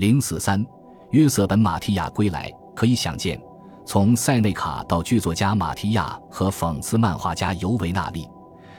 零四三，约瑟本·马提亚归来。可以想见，从塞内卡到剧作家马提亚和讽刺漫画家尤维纳利，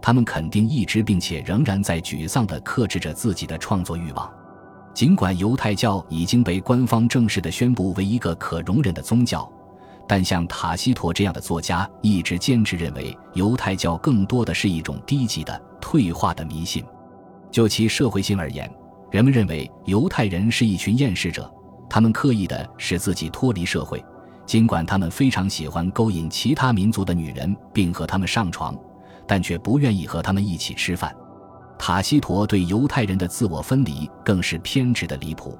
他们肯定一直并且仍然在沮丧地克制着自己的创作欲望。尽管犹太教已经被官方正式的宣布为一个可容忍的宗教，但像塔西佗这样的作家一直坚持认为，犹太教更多的是一种低级的、退化的迷信。就其社会性而言，人们认为犹太人是一群厌世者。他们刻意的使自己脱离社会，尽管他们非常喜欢勾引其他民族的女人并和他们上床，但却不愿意和他们一起吃饭。塔西佗对犹太人的自我分离更是偏执的离谱，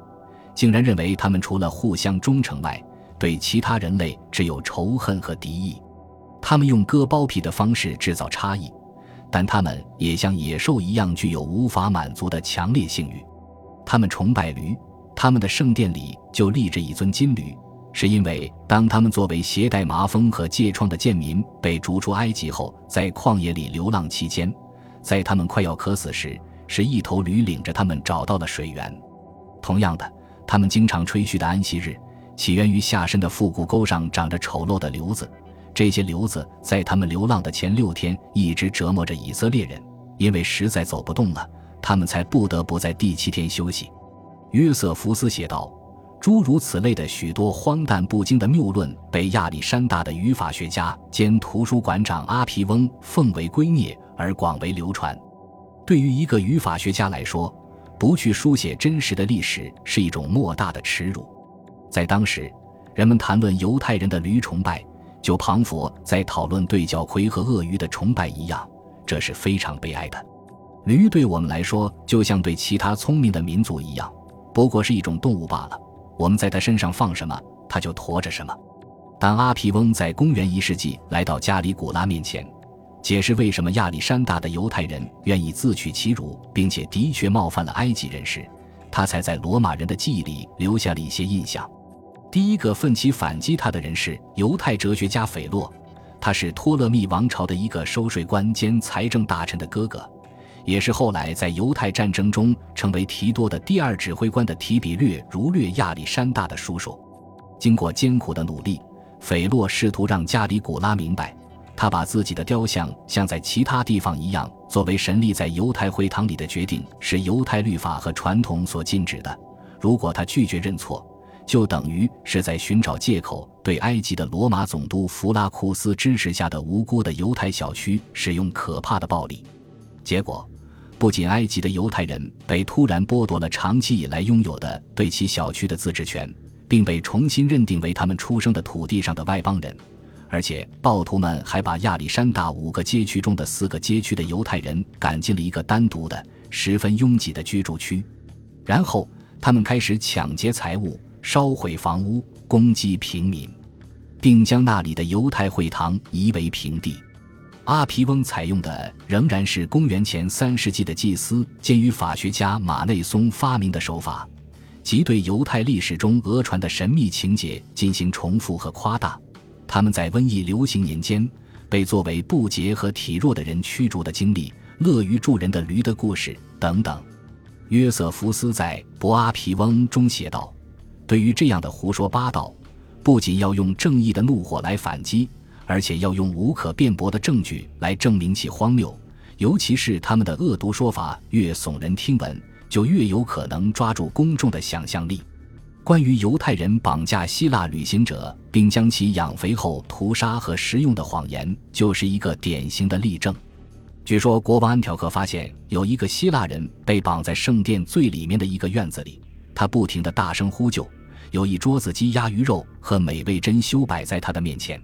竟然认为他们除了互相忠诚外，对其他人类只有仇恨和敌意。他们用割包皮的方式制造差异，但他们也像野兽一样具有无法满足的强烈性欲。他们崇拜驴。他们的圣殿里就立着一尊金驴，是因为当他们作为携带麻风和疥疮的贱民被逐出埃及后，在旷野里流浪期间，在他们快要渴死时，是一头驴领着他们找到了水源。同样的，他们经常吹嘘的安息日，起源于下身的腹股沟上长着丑陋的瘤子。这些瘤子在他们流浪的前六天一直折磨着以色列人，因为实在走不动了，他们才不得不在第七天休息。约瑟夫斯写道：“诸如此类的许多荒诞不经的谬论，被亚历山大的语法学家兼图书馆长阿皮翁奉为圭臬而广为流传。对于一个语法学家来说，不去书写真实的历史是一种莫大的耻辱。在当时，人们谈论犹太人的驴崇拜，就庞佛在讨论对角魁和鳄鱼的崇拜一样，这是非常悲哀的。驴对我们来说，就像对其他聪明的民族一样。”不过是一种动物罢了，我们在它身上放什么，它就驮着什么。当阿皮翁在公元一世纪来到加里古拉面前，解释为什么亚历山大的犹太人愿意自取其辱，并且的确冒犯了埃及人时，他才在罗马人的记忆里留下了一些印象。第一个奋起反击他的人是犹太哲学家斐洛，他是托勒密王朝的一个收税官兼财政大臣的哥哥。也是后来在犹太战争中成为提多的第二指挥官的提比略如略亚历山大的叔叔。经过艰苦的努力，斐洛试图让加里古拉明白，他把自己的雕像像在其他地方一样作为神立在犹太会堂里的决定是犹太律法和传统所禁止的。如果他拒绝认错，就等于是在寻找借口对埃及的罗马总督弗拉库斯支持下的无辜的犹太小区使用可怕的暴力。结果。不仅埃及的犹太人被突然剥夺了长期以来拥有的对其小区的自治权，并被重新认定为他们出生的土地上的外邦人，而且暴徒们还把亚历山大五个街区中的四个街区的犹太人赶进了一个单独的、十分拥挤的居住区，然后他们开始抢劫财物、烧毁房屋、攻击平民，并将那里的犹太会堂夷为平地。阿皮翁采用的仍然是公元前三世纪的祭司兼于法学家马内松发明的手法，即对犹太历史中讹传的神秘情节进行重复和夸大。他们在瘟疫流行年间被作为不洁和体弱的人驱逐的经历、乐于助人的驴的故事等等。约瑟夫斯在《博阿皮翁》中写道：“对于这样的胡说八道，不仅要用正义的怒火来反击。”而且要用无可辩驳的证据来证明其荒谬，尤其是他们的恶毒说法越耸人听闻，就越有可能抓住公众的想象力。关于犹太人绑架希腊旅行者并将其养肥后屠杀和食用的谎言，就是一个典型的例证。据说国王安条克发现有一个希腊人被绑在圣殿最里面的一个院子里，他不停地大声呼救，有一桌子鸡鸭鱼肉和美味珍馐摆在他的面前。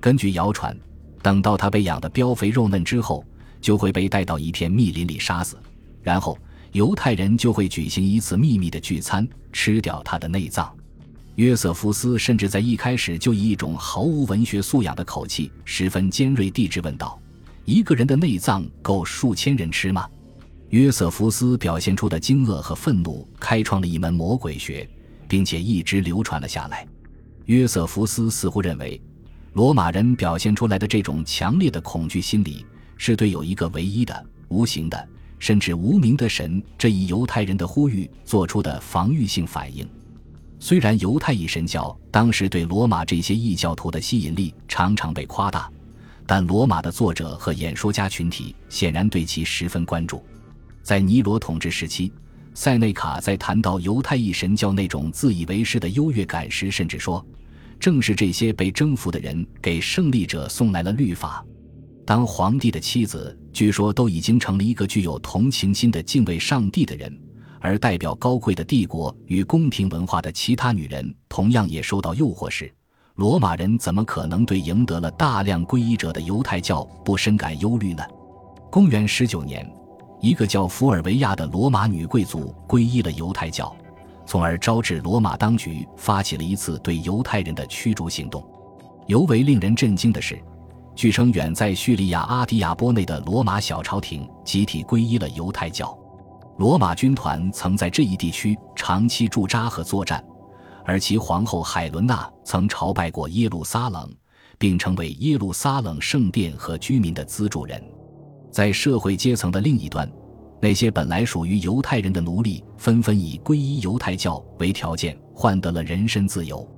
根据谣传，等到他被养得膘肥肉嫩之后，就会被带到一片密林里杀死，然后犹太人就会举行一次秘密的聚餐，吃掉他的内脏。约瑟夫斯甚至在一开始就以一种毫无文学素养的口气，十分尖锐地质问道：“一个人的内脏够数千人吃吗？”约瑟夫斯表现出的惊愕和愤怒，开创了一门魔鬼学，并且一直流传了下来。约瑟夫斯似乎认为。罗马人表现出来的这种强烈的恐惧心理，是对有一个唯一的、无形的，甚至无名的神这一犹太人的呼吁做出的防御性反应。虽然犹太一神教当时对罗马这些异教徒的吸引力常常被夸大，但罗马的作者和演说家群体显然对其十分关注。在尼罗统治时期，塞内卡在谈到犹太一神教那种自以为是的优越感时，甚至说。正是这些被征服的人给胜利者送来了律法。当皇帝的妻子据说都已经成了一个具有同情心的敬畏上帝的人，而代表高贵的帝国与宫廷文化的其他女人同样也受到诱惑时，罗马人怎么可能对赢得了大量皈依者的犹太教不深感忧虑呢？公元十九年，一个叫福尔维亚的罗马女贵族皈依了犹太教。从而招致罗马当局发起了一次对犹太人的驱逐行动。尤为令人震惊的是，据称远在叙利亚阿迪亚波内的罗马小朝廷集体皈依了犹太教。罗马军团曾在这一地区长期驻扎和作战，而其皇后海伦娜曾朝拜过耶路撒冷，并成为耶路撒冷圣殿和居民的资助人。在社会阶层的另一端。那些本来属于犹太人的奴隶，纷纷以皈依犹太教为条件，换得了人身自由。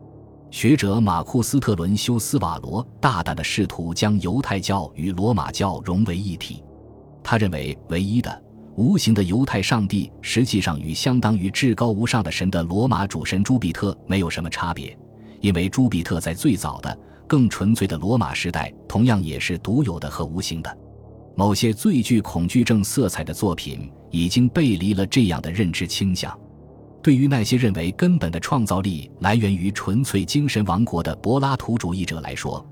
学者马库斯特伦修斯瓦罗大胆地试图将犹太教与罗马教融为一体。他认为，唯一的无形的犹太上帝实际上与相当于至高无上的神的罗马主神朱庇特没有什么差别，因为朱庇特在最早的、更纯粹的罗马时代同样也是独有的和无形的。某些最具恐惧症色彩的作品已经背离了这样的认知倾向。对于那些认为根本的创造力来源于纯粹精神王国的柏拉图主义者来说，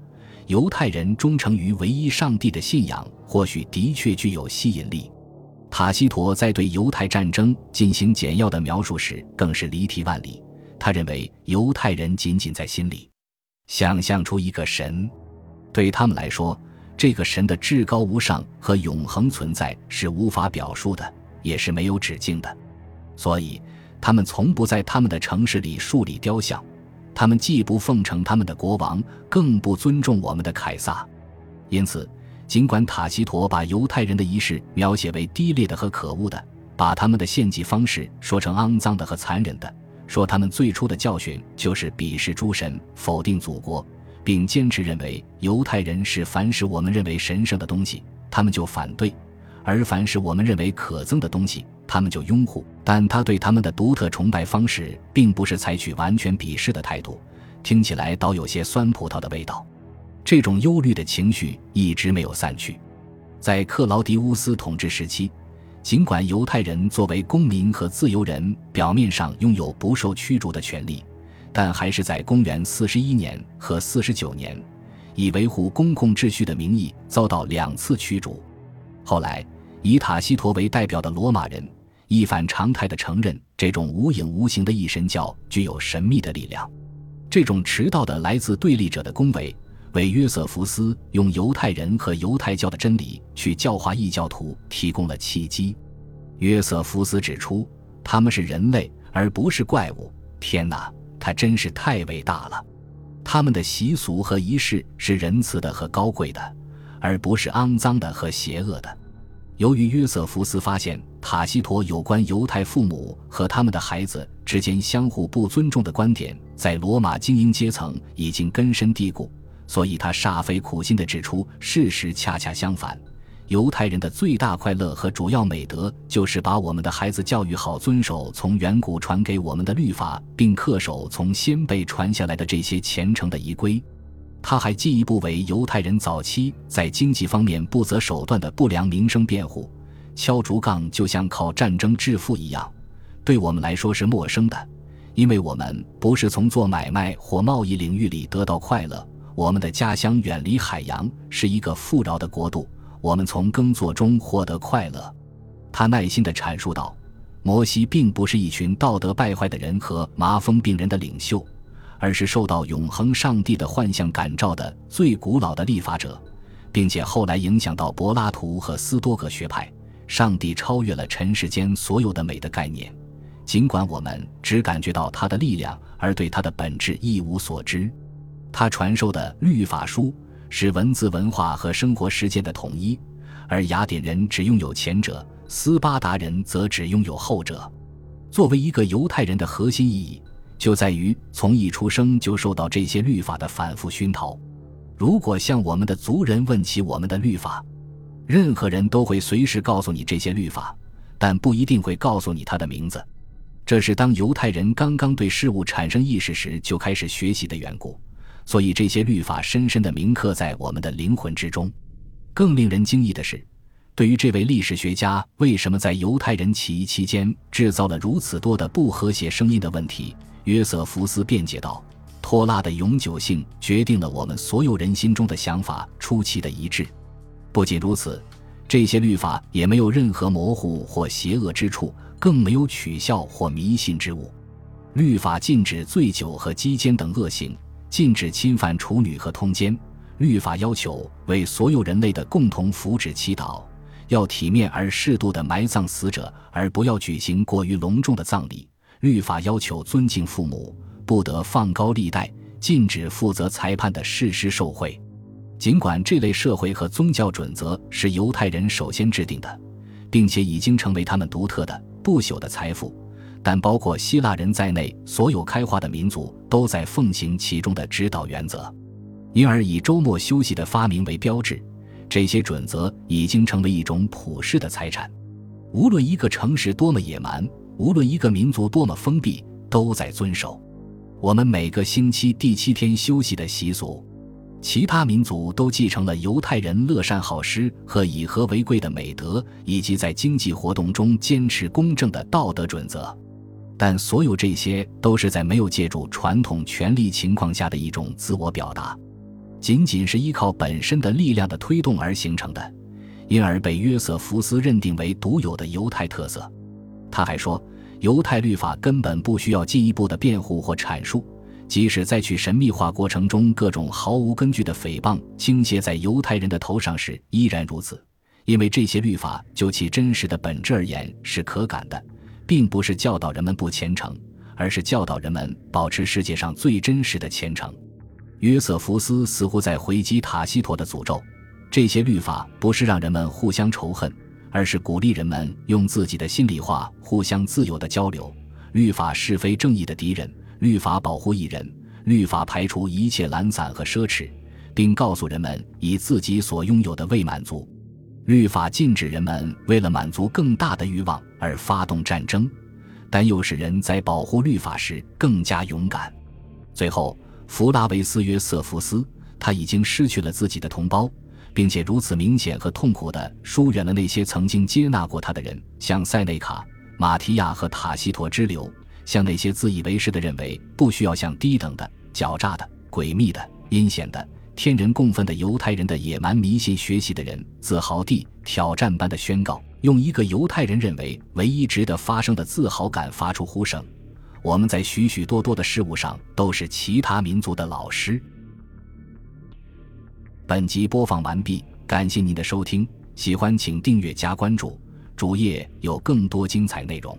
犹太人忠诚于唯一上帝的信仰或许的确具有吸引力。塔西佗在对犹太战争进行简要的描述时，更是离题万里。他认为犹太人仅仅在心里想象出一个神，对他们来说。这个神的至高无上和永恒存在是无法表述的，也是没有止境的，所以他们从不在他们的城市里树立雕像，他们既不奉承他们的国王，更不尊重我们的凯撒。因此，尽管塔西佗把犹太人的仪式描写为低劣的和可恶的，把他们的献祭方式说成肮脏的和残忍的，说他们最初的教训就是鄙视诸神，否定祖国。并坚持认为犹太人是凡是我们认为神圣的东西，他们就反对；而凡是我们认为可憎的东西，他们就拥护。但他对他们的独特崇拜方式，并不是采取完全鄙视的态度，听起来倒有些酸葡萄的味道。这种忧虑的情绪一直没有散去。在克劳迪乌斯统治时期，尽管犹太人作为公民和自由人，表面上拥有不受驱逐的权利。但还是在公元四十一年和四十九年，以维护公共秩序的名义遭到两次驱逐。后来，以塔西佗为代表的罗马人一反常态地承认，这种无影无形的异神教具有神秘的力量。这种迟到的来自对立者的恭维，为约瑟夫斯用犹太人和犹太教的真理去教化异教徒提供了契机。约瑟夫斯指出，他们是人类，而不是怪物。天哪！他真是太伟大了，他们的习俗和仪式是仁慈的和高贵的，而不是肮脏的和邪恶的。由于约瑟夫斯发现塔西佗有关犹太父母和他们的孩子之间相互不尊重的观点在罗马精英阶层已经根深蒂固，所以他煞费苦心地指出，事实恰恰相反。犹太人的最大快乐和主要美德，就是把我们的孩子教育好，遵守从远古传给我们的律法，并恪守从先辈传下来的这些虔诚的仪规。他还进一步为犹太人早期在经济方面不择手段的不良名声辩护。敲竹杠就像靠战争致富一样，对我们来说是陌生的，因为我们不是从做买卖或贸易领域里得到快乐。我们的家乡远离海洋，是一个富饶的国度。我们从耕作中获得快乐，他耐心地阐述道：“摩西并不是一群道德败坏的人和麻风病人的领袖，而是受到永恒上帝的幻象感召的最古老的立法者，并且后来影响到柏拉图和斯多葛学派。上帝超越了尘世间所有的美的概念，尽管我们只感觉到他的力量，而对他的本质一无所知。他传授的律法书。”是文字文化和生活实践的统一，而雅典人只拥有前者，斯巴达人则只拥有后者。作为一个犹太人的核心意义，就在于从一出生就受到这些律法的反复熏陶。如果向我们的族人问起我们的律法，任何人都会随时告诉你这些律法，但不一定会告诉你他的名字。这是当犹太人刚刚对事物产生意识时就开始学习的缘故，所以这些律法深深地铭刻在我们的灵魂之中。更令人惊异的是，对于这位历史学家为什么在犹太人起义期间制造了如此多的不和谐声音的问题，约瑟夫斯辩解道：“托拉的永久性决定了我们所有人心中的想法出奇的一致。不仅如此，这些律法也没有任何模糊或邪恶之处。”更没有取笑或迷信之物。律法禁止醉酒和鸡奸等恶行，禁止侵犯处女和通奸。律法要求为所有人类的共同福祉祈祷，要体面而适度的埋葬死者，而不要举行过于隆重的葬礼。律法要求尊敬父母，不得放高利贷，禁止负责裁判的誓师受贿。尽管这类社会和宗教准则是犹太人首先制定的，并且已经成为他们独特的。不朽的财富，但包括希腊人在内，所有开化的民族都在奉行其中的指导原则，因而以周末休息的发明为标志。这些准则已经成为一种普世的财产。无论一个城市多么野蛮，无论一个民族多么封闭，都在遵守我们每个星期第七天休息的习俗。其他民族都继承了犹太人乐善好施和以和为贵的美德，以及在经济活动中坚持公正的道德准则，但所有这些都是在没有借助传统权力情况下的一种自我表达，仅仅是依靠本身的力量的推动而形成的，因而被约瑟夫斯认定为独有的犹太特色。他还说，犹太律法根本不需要进一步的辩护或阐述。即使在去神秘化过程中，各种毫无根据的诽谤倾泻在犹太人的头上时，依然如此。因为这些律法就其真实的本质而言是可感的，并不是教导人们不虔诚，而是教导人们保持世界上最真实的虔诚。约瑟夫斯似乎在回击塔西佗的诅咒。这些律法不是让人们互相仇恨，而是鼓励人们用自己的心里话互相自由的交流。律法是非正义的敌人。律法保护艺人，律法排除一切懒散和奢侈，并告诉人们以自己所拥有的未满足。律法禁止人们为了满足更大的欲望而发动战争，但又使人在保护律法时更加勇敢。最后，弗拉维斯·约瑟夫斯，他已经失去了自己的同胞，并且如此明显和痛苦地疏远了那些曾经接纳过他的人，像塞内卡、马提亚和塔西佗之流。像那些自以为是的认为不需要向低等的、狡诈的、诡秘的、阴险的、天人共愤的犹太人的野蛮迷信学习的人，自豪地挑战般的宣告，用一个犹太人认为唯一值得发生的自豪感发出呼声：我们在许许多多的事物上都是其他民族的老师。本集播放完毕，感谢您的收听，喜欢请订阅加关注，主页有更多精彩内容。